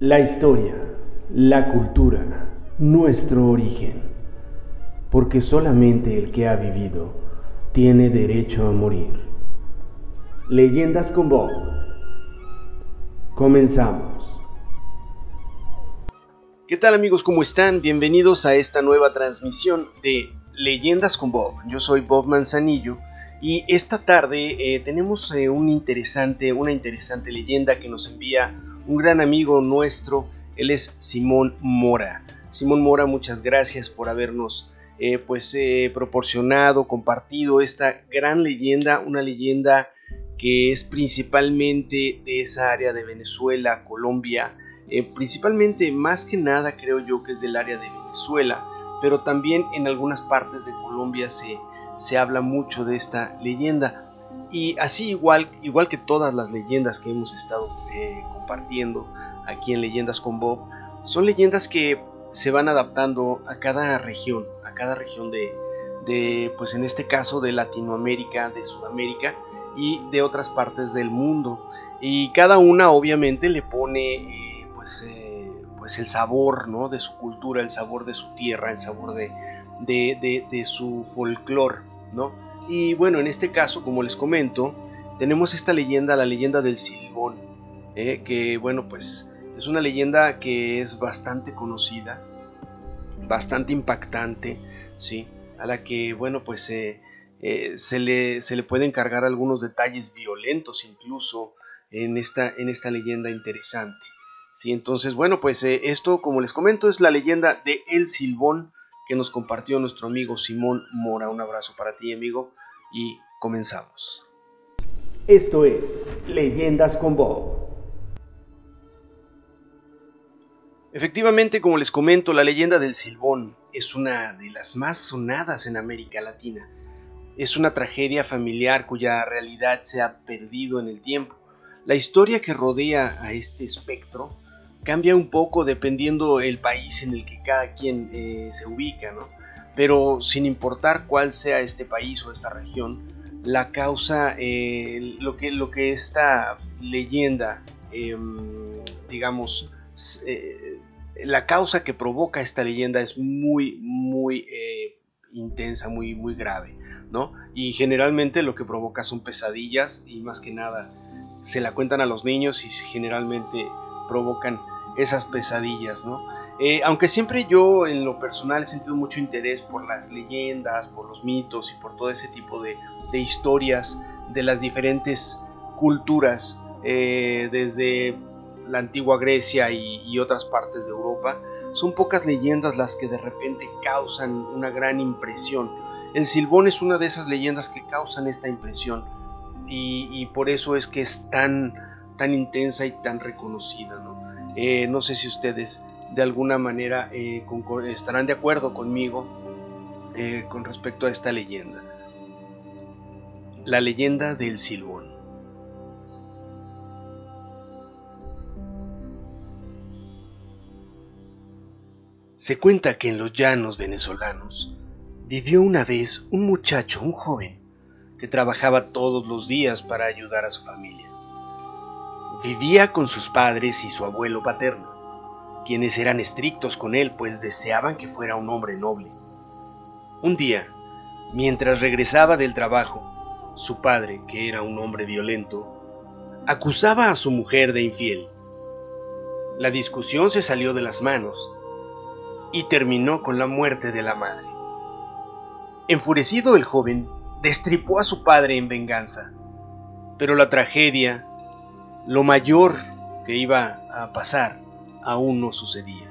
La historia, la cultura, nuestro origen. Porque solamente el que ha vivido tiene derecho a morir. Leyendas con Bob. Comenzamos. ¿Qué tal amigos? ¿Cómo están? Bienvenidos a esta nueva transmisión de Leyendas con Bob. Yo soy Bob Manzanillo y esta tarde eh, tenemos eh, un interesante, una interesante leyenda que nos envía un gran amigo nuestro, él es Simón Mora. Simón Mora, muchas gracias por habernos eh, pues eh, proporcionado, compartido esta gran leyenda, una leyenda que es principalmente de esa área de Venezuela, Colombia, eh, principalmente más que nada creo yo que es del área de Venezuela, pero también en algunas partes de Colombia se, se habla mucho de esta leyenda. Y así igual, igual que todas las leyendas que hemos estado eh, compartiendo aquí en Leyendas con Bob, son leyendas que se van adaptando a cada región, a cada región de, de, pues en este caso de Latinoamérica, de Sudamérica y de otras partes del mundo. Y cada una obviamente le pone eh, pues, eh, pues el sabor ¿no? de su cultura, el sabor de su tierra, el sabor de, de, de, de su folclore, ¿no? Y bueno, en este caso, como les comento, tenemos esta leyenda, la leyenda del Silbón, ¿eh? que bueno, pues es una leyenda que es bastante conocida, bastante impactante, ¿sí? A la que, bueno, pues eh, eh, se, le, se le pueden cargar algunos detalles violentos incluso en esta, en esta leyenda interesante. ¿sí? Entonces, bueno, pues esto, como les comento, es la leyenda de El Silbón que nos compartió nuestro amigo Simón Mora. Un abrazo para ti, amigo y comenzamos. Esto es Leyendas con Bob. Efectivamente, como les comento, la leyenda del Silbón es una de las más sonadas en América Latina. Es una tragedia familiar cuya realidad se ha perdido en el tiempo. La historia que rodea a este espectro cambia un poco dependiendo el país en el que cada quien eh, se ubica, ¿no? pero sin importar cuál sea este país o esta región, la causa, eh, lo, que, lo que esta leyenda, em, digamos, eh, la causa que provoca esta leyenda es muy, muy intensa, muy, muy grave, ¿no? Y generalmente lo que provoca son pesadillas y más que nada se la cuentan a los niños y generalmente provocan esas pesadillas, ¿no? Eh, aunque siempre yo en lo personal he sentido mucho interés por las leyendas, por los mitos y por todo ese tipo de, historias de las diferentes culturas, eh, desde la antigua Grecia y, otras partes de Europa, son pocas leyendas las que de repente causan una gran impresión. El Silbón es una de esas leyendas que causan esta impresión y, por eso es que es tan, tan intensa y tan reconocida. No, eh, no sé si ustedes de alguna manera eh, estarán de acuerdo conmigo eh, con respecto a esta leyenda. La leyenda del Silbón. Se cuenta que en los llanos venezolanos vivió una vez un muchacho, un joven, que trabajaba todos los días para ayudar a su familia. Vivía con sus padres y su abuelo paterno quienes eran estrictos con él, pues deseaban que fuera un hombre noble. Un día, mientras regresaba del trabajo, su padre, que era un hombre violento, acusaba a su mujer de infiel. La discusión se salió de las manos y terminó con la muerte de la madre. Enfurecido el joven destripó a su padre en venganza, pero la tragedia, lo mayor que iba a pasar, aún no sucedía.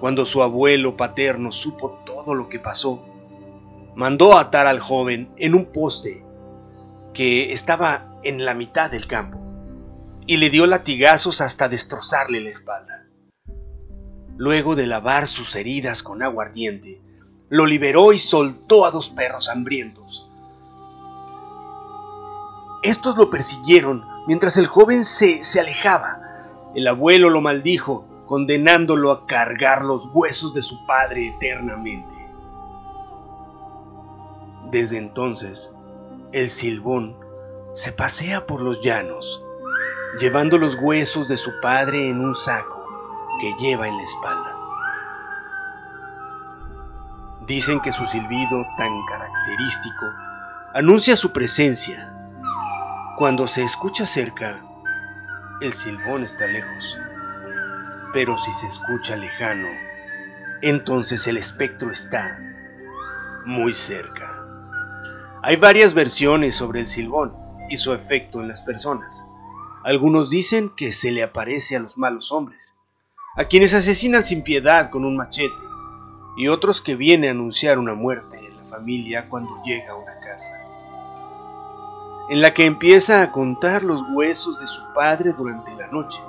Cuando su abuelo paterno supo todo lo que pasó, mandó atar al joven en un poste que estaba en la mitad del campo y le dio latigazos hasta destrozarle la espalda. Luego de lavar sus heridas con agua ardiente, lo liberó y soltó a dos perros hambrientos. Estos lo persiguieron mientras el joven se, se alejaba el abuelo lo maldijo, condenándolo a cargar los huesos de su padre eternamente. Desde entonces, el silbón se pasea por los llanos, llevando los huesos de su padre en un saco que lleva en la espalda. Dicen que su silbido tan característico anuncia su presencia. Cuando se escucha cerca, el silbón está lejos. Pero si se escucha lejano, entonces el espectro está muy cerca. Hay varias versiones sobre el silbón y su efecto en las personas. Algunos dicen que se le aparece a los malos hombres, a quienes asesinan sin piedad con un machete, y otros que viene a anunciar una muerte en la familia cuando llega a una casa, en la que empieza a contar los huesos de su padre durante la noche.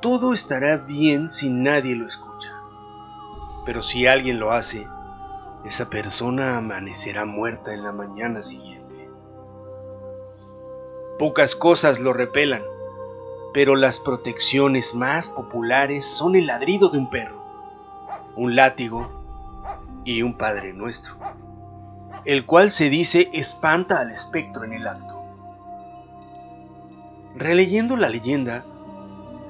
Todo estará bien si nadie lo escucha, pero si alguien lo hace, esa persona amanecerá muerta en la mañana siguiente. Pocas cosas lo repelan, pero las protecciones más populares son el ladrido de un perro, un látigo y un Padre Nuestro, el cual se dice espanta al espectro en el acto. Releyendo la leyenda,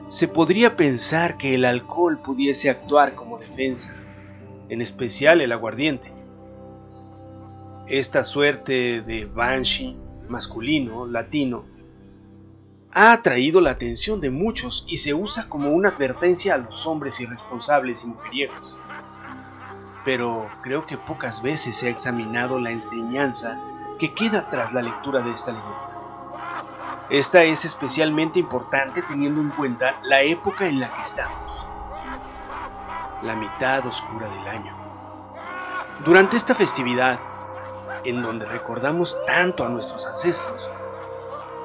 se podría pensar que el alcohol pudiese actuar como defensa, en especial el aguardiente. Esta suerte de banshee masculino, latino, ha atraído la atención de muchos y se usa como una advertencia a los hombres irresponsables y mujeriegos. Pero creo que pocas veces se ha examinado la enseñanza que queda tras la lectura de esta leyenda. Esta es especialmente importante teniendo en cuenta la época en la que estamos la mitad oscura del año. Durante esta festividad, en donde recordamos tanto a nuestros ancestros,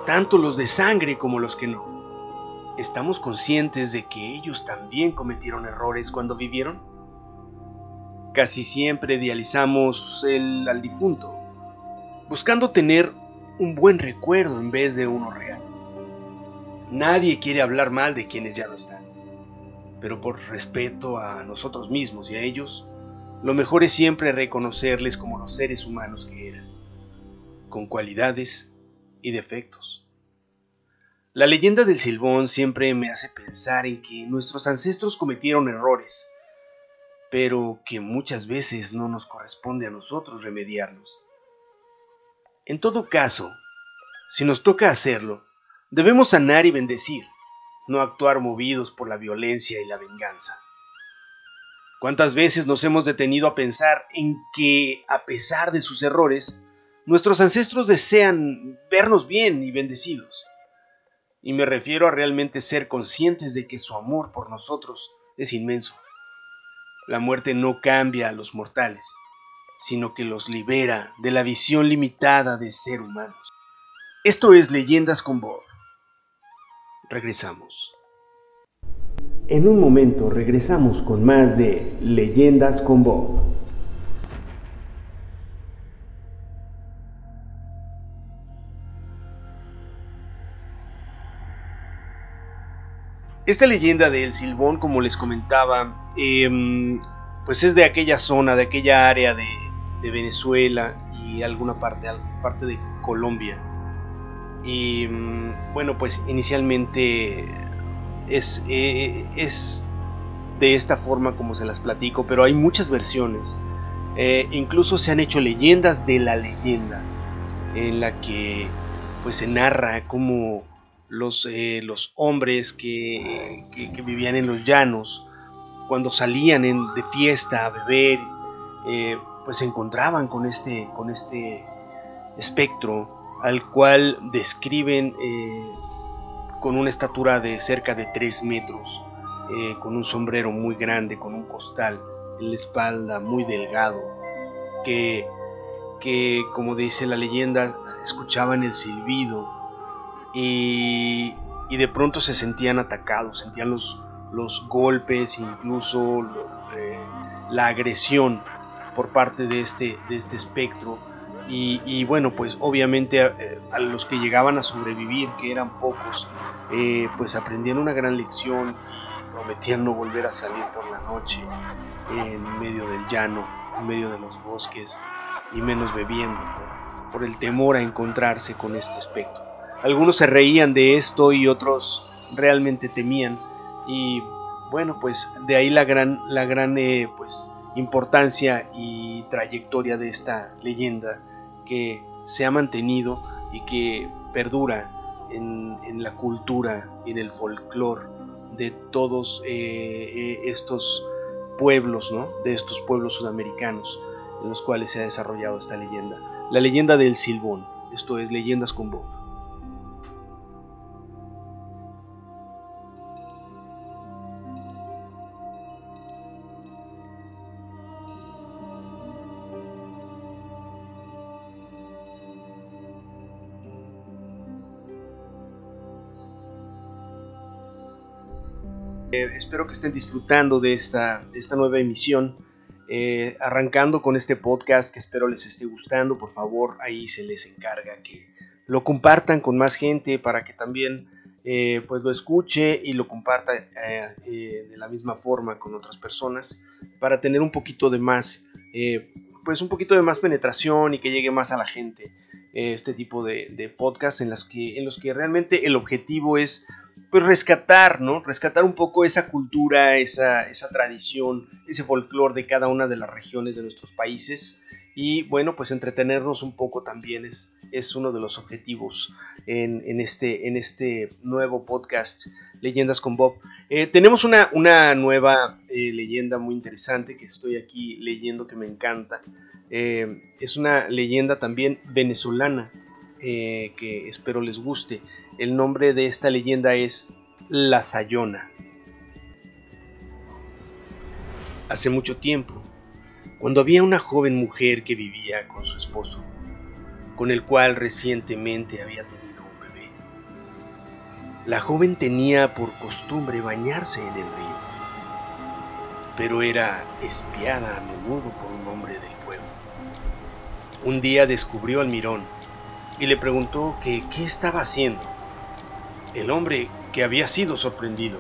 tanto los de sangre como los que no, ¿estamos conscientes de que ellos también cometieron errores cuando vivieron? Casi siempre idealizamos el, al difunto, buscando tener un buen recuerdo en vez de uno real. Nadie quiere hablar mal de quienes ya no están pero por respeto a nosotros mismos y a ellos, lo mejor es siempre reconocerles como los seres humanos que eran, con cualidades y defectos. La leyenda del Silbón siempre me hace pensar en que nuestros ancestros cometieron errores, pero que muchas veces no nos corresponde a nosotros remediarlos. En todo caso, si nos toca hacerlo, debemos sanar y bendecir, no actuar movidos por la violencia y la venganza. ¿Cuántas veces nos hemos detenido a pensar en que, a pesar de sus errores, nuestros ancestros desean vernos bien y bendecidos? Y me refiero a realmente ser conscientes de que su amor por nosotros es inmenso. La muerte no cambia a los mortales, sino que los libera de la visión limitada de ser humanos. Esto es Leyendas con Bob. Regresamos. En un momento regresamos con más de Leyendas con Bob. Esta leyenda del Silbón, como les comentaba, em, pues es de aquella zona, de aquella área de, Venezuela y alguna parte, parte de Colombia. Y mm, bueno, pues inicialmente es, eh, es de esta forma como se las platico, pero hay muchas versiones. Eh, incluso se han hecho leyendas de la leyenda, en la que pues se narra cómo los, eh, los hombres que, que, vivían en los llanos, cuando salían de fiesta a beber, pues se encontraban con este, con este espectro al cual describen eh, con una estatura de cerca de 3 metros, eh, con un sombrero muy grande, con un costal en la espalda muy delgado, que, que como dice la leyenda, escuchaban el silbido y, de pronto se sentían atacados, sentían los, los golpes, incluso eh, la agresión por parte de este, de este espectro y, bueno, pues obviamente eh, a, los que llegaban a sobrevivir, que eran pocos, eh, pues aprendían una gran lección y prometían no volver a salir por la noche en medio del llano, en medio de los bosques y menos bebiendo por, el temor a encontrarse con este espectro. Algunos se reían de esto y otros realmente temían. Y bueno, pues de ahí la gran, la gran eh, pues, importancia y trayectoria de esta leyenda que se ha mantenido y que perdura en, la cultura y en el folclore de todos eh, eh, estos pueblos, ¿no? De estos pueblos sudamericanos en los cuales se ha desarrollado esta leyenda. La leyenda del Silbón, esto es Leyendas con Bob. Eh, espero que estén disfrutando de esta, esta nueva emisión. Eh, arrancando con este podcast que espero les esté gustando, por favor, ahí se les encarga que lo compartan con más gente para que también eh, pues lo escuche y lo comparta de la misma forma con otras personas para tener un poquito de más pues un poquito de más penetración y que llegue más a la gente este tipo de, de podcasts en, las que, en los que realmente el objetivo es pues rescatar, ¿no? Rescatar un poco esa cultura, esa, esa tradición, ese folclore de cada una de las regiones de nuestros países. Y bueno, pues entretenernos un poco también es, es uno de los objetivos en, este, en este nuevo podcast Leyendas con Bob. Eh, tenemos una, una nueva eh, leyenda muy interesante que estoy aquí leyendo que me encanta. Eh, es una leyenda también venezolana que espero les guste. El nombre de esta leyenda es La Sayona. Hace mucho tiempo, cuando había una joven mujer que vivía con su esposo, con el cual recientemente había tenido un bebé. La joven tenía por costumbre bañarse en el río, pero era espiada a menudo por un hombre del pueblo. Un día descubrió al mirón y le preguntó que qué estaba haciendo el hombre, que había sido sorprendido,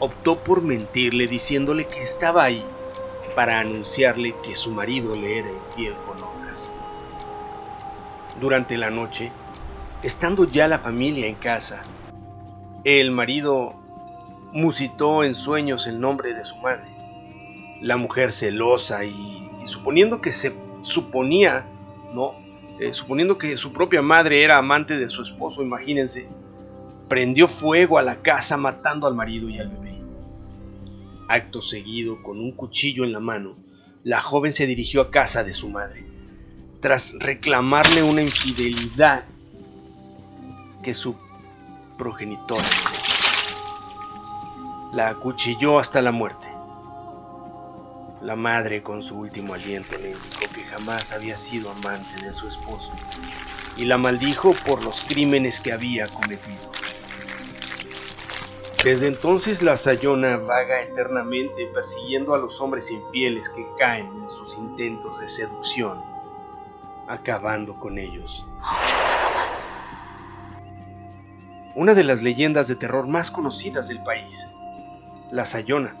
optó por mentirle diciéndole que estaba ahí para anunciarle que su marido le era infiel con otra. Durante la noche, estando ya la familia en casa, el marido musitó en sueños el nombre de su madre. La mujer celosa y, suponiendo que se suponía, no, eh, suponiendo que su propia madre era amante de su esposo, imagínense, prendió fuego a la casa matando al marido y al bebé. Acto seguido, con un cuchillo en la mano, la joven se dirigió a casa de su madre, tras reclamarle una infidelidad que su progenitora la acuchilló hasta la muerte. La madre con su último aliento le indicó que jamás había sido amante de su esposo y la maldijo por los crímenes que había cometido. Desde entonces la Sayona vaga eternamente persiguiendo a los hombres infieles que caen en sus intentos de seducción, acabando con ellos. Una de las leyendas de terror más conocidas del país, la Sayona,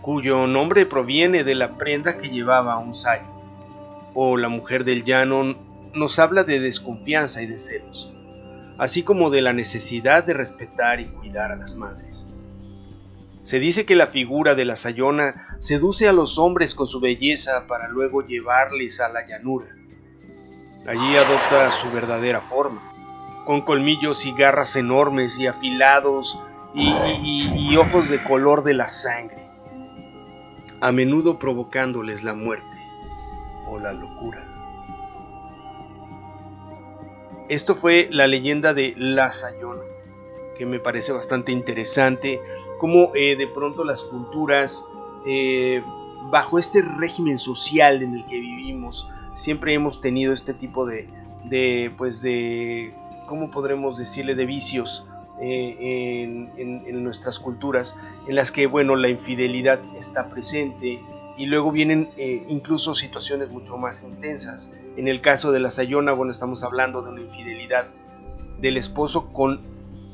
cuyo nombre proviene de la prenda que llevaba un sayo, o la mujer del llano, nos habla de desconfianza y de celos así como de la necesidad de respetar y cuidar a las madres. Se dice que la figura de la Sayona seduce a los hombres con su belleza para luego llevarles a la llanura. Allí adopta su verdadera forma, con colmillos y garras enormes y afilados y, ojos de color de la sangre, a menudo provocándoles la muerte o la locura. Esto fue la leyenda de La Sayona, que me parece bastante interesante, como eh, de pronto las culturas, eh, bajo este régimen social en el que vivimos, siempre hemos tenido este tipo de, de pues de, ¿cómo podremos decirle?, de vicios eh, en, en, nuestras culturas, en las que, bueno, la infidelidad está presente y luego vienen incluso situaciones mucho más intensas. En el caso de la Sayona, bueno, estamos hablando de una infidelidad del esposo con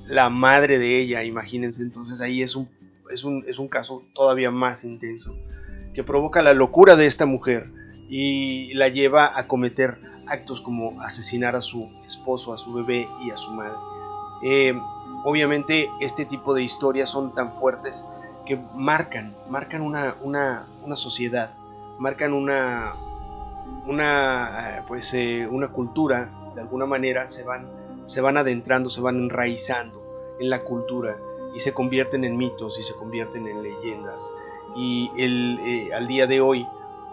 la madre de ella, imagínense, entonces ahí es un, es un, es un caso todavía más intenso, que provoca la locura de esta mujer y la lleva a cometer actos como asesinar a su esposo, a su bebé y a su madre. Eh, obviamente este tipo de historias son tan fuertes que marcan, marcan una, una, sociedad, marcan una, una, eh, pues, eh, una cultura, de alguna manera se van, se van adentrando, se van enraizando en la cultura y se convierten en mitos y se convierten en leyendas. Y el, al día de hoy,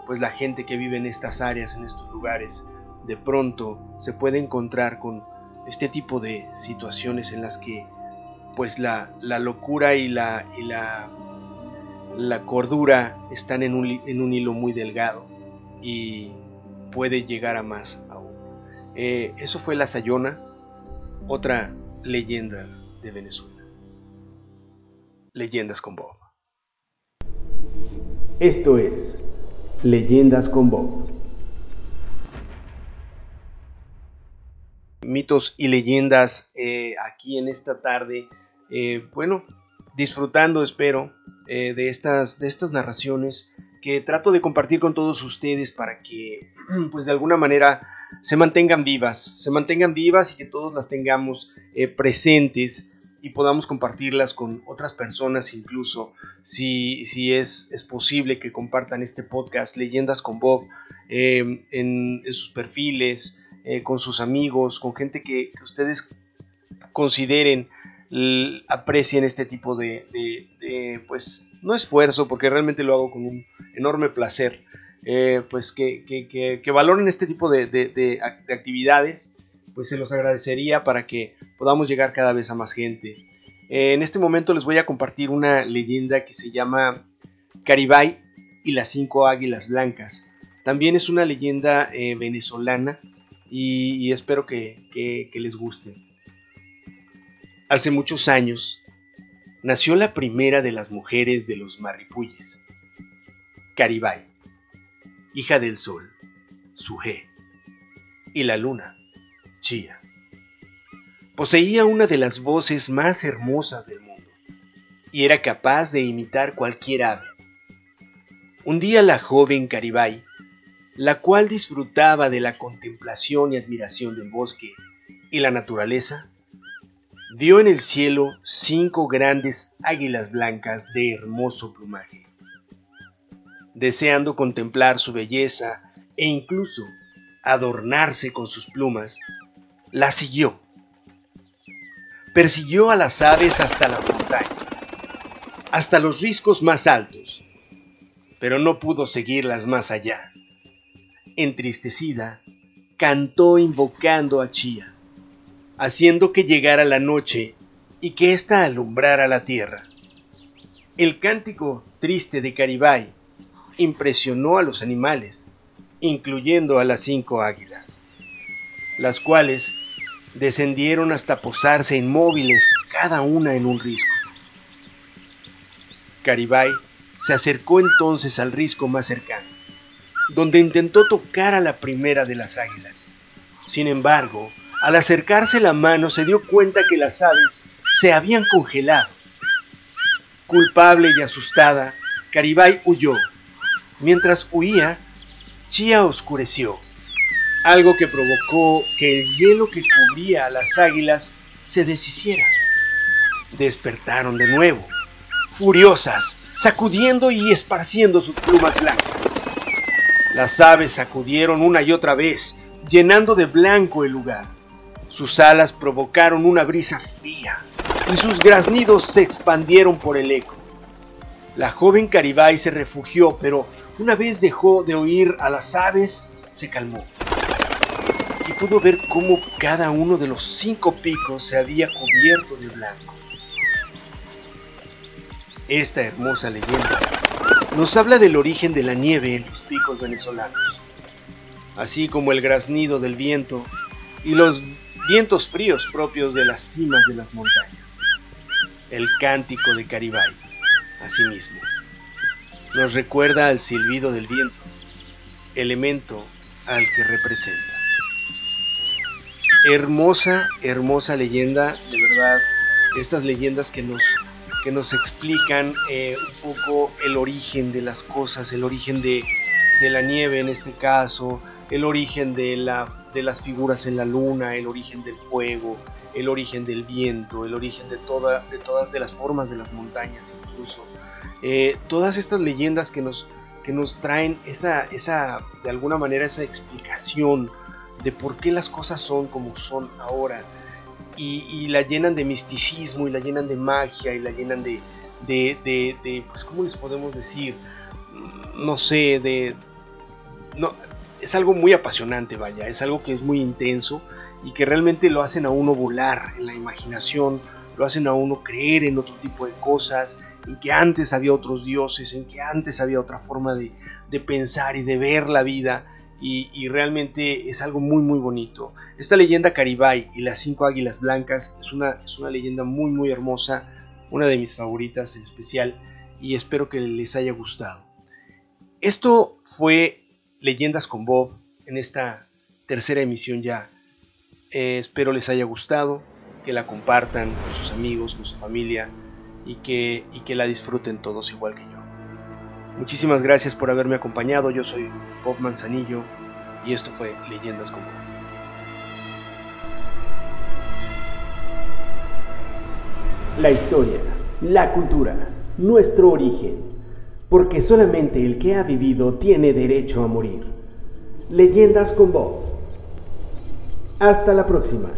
pues la gente que vive en estas áreas, en estos lugares, de pronto se puede encontrar con este tipo de situaciones en las que pues la, locura y la, y la, la cordura están en un, en un, hilo muy delgado y puede llegar a más aún. Eh, eso fue La Sayona, otra leyenda de Venezuela. Leyendas con Bob. Esto es Leyendas con Bob. Mitos y leyendas eh, aquí en esta tarde. Eh, bueno, disfrutando, espero, eh, de, estas, de estas narraciones que trato de compartir con todos ustedes para que, pues de alguna manera, se mantengan vivas, se mantengan vivas y que todos las tengamos presentes y podamos compartirlas con otras personas incluso, si, si es, es posible que compartan este podcast, Leyendas con Bob, en, sus perfiles, eh, con sus amigos, con gente que, ustedes consideren, aprecien este tipo de, pues, no esfuerzo, porque realmente lo hago con un enorme placer, eh, pues que, que, que, valoren este tipo de actividades pues se los agradecería para que podamos llegar cada vez a más gente. en este momento les voy a compartir una leyenda que se llama Caribay y las cinco águilas blancas. También es una leyenda eh, venezolana y, espero que, les guste. Hace muchos años nació la primera de las mujeres de los marripuyes, Caribay, hija del sol, Suje, y la luna, Chía. Poseía una de las voces más hermosas del mundo y era capaz de imitar cualquier ave. Un día la joven Caribay, la cual disfrutaba de la contemplación y admiración del bosque y la naturaleza, vio en el cielo cinco grandes águilas blancas de hermoso plumaje. Deseando contemplar su belleza e incluso adornarse con sus plumas, la siguió. Persiguió a las aves hasta las montañas, hasta los riscos más altos, pero no pudo seguirlas más allá. Entristecida, cantó invocando a Chía, haciendo que llegara la noche y que ésta alumbrara la tierra. El cántico triste de Caribay impresionó a los animales, incluyendo a las cinco águilas, las cuales descendieron hasta posarse inmóviles, cada una en un risco. Caribay se acercó entonces al risco más cercano, donde intentó tocar a la primera de las águilas. Sin embargo, al acercarse la mano se dio cuenta que las aves se habían congelado. Culpable y asustada, Caribay huyó. Mientras huía, Chía oscureció algo que provocó que el hielo que cubría a las águilas se deshiciera. Despertaron de nuevo, furiosas, sacudiendo y esparciendo sus plumas blancas. Las aves sacudieron una y otra vez, llenando de blanco el lugar. Sus alas provocaron una brisa fría y sus graznidos se expandieron por el eco. La joven Caribay se refugió, pero una vez dejó de oír a las aves, se calmó y pudo ver cómo cada uno de los cinco picos se había cubierto de blanco. Esta hermosa leyenda nos habla del origen de la nieve en los picos venezolanos, así como el graznido del viento y los vientos fríos propios de las cimas de las montañas. El cántico de Caribay, asimismo, nos recuerda al silbido del viento, elemento al que representa hermosa, hermosa leyenda, de verdad, estas leyendas que nos, que nos explican eh, un poco el origen de las cosas, el origen de, de la nieve en este caso, el origen de, la, de las figuras en la luna, el origen del fuego, el origen del viento, el origen de, toda, de todas de las formas de las montañas incluso. Eh, todas estas leyendas que nos, que nos traen esa, esa, de alguna manera, esa explicación de por qué las cosas son como son ahora. Y, la llenan de misticismo, y la llenan de magia, y la llenan de, de, de, de pues, ¿cómo les podemos decir? No sé, de... No, es algo muy apasionante, vaya, es algo que es muy intenso y que realmente lo hacen a uno volar en la imaginación, lo hacen a uno creer en otro tipo de cosas, en que antes había otros dioses, en que antes había otra forma de, pensar y de ver la vida. Y, realmente es algo muy muy bonito. Esta leyenda Caribay y las cinco águilas blancas es una, es una leyenda muy muy hermosa, una de mis favoritas en especial y espero que les haya gustado. Esto fue Leyendas con Bob en esta tercera emisión ya. Eh, espero les haya gustado, que la compartan con sus amigos, con su familia y que, y que la disfruten todos igual que yo. Muchísimas gracias por haberme acompañado. Yo soy Bob Manzanillo y esto fue Leyendas con Bob. La historia, la cultura, nuestro origen porque solamente el que ha vivido tiene derecho a morir. Leyendas con Bob. Hasta la próxima.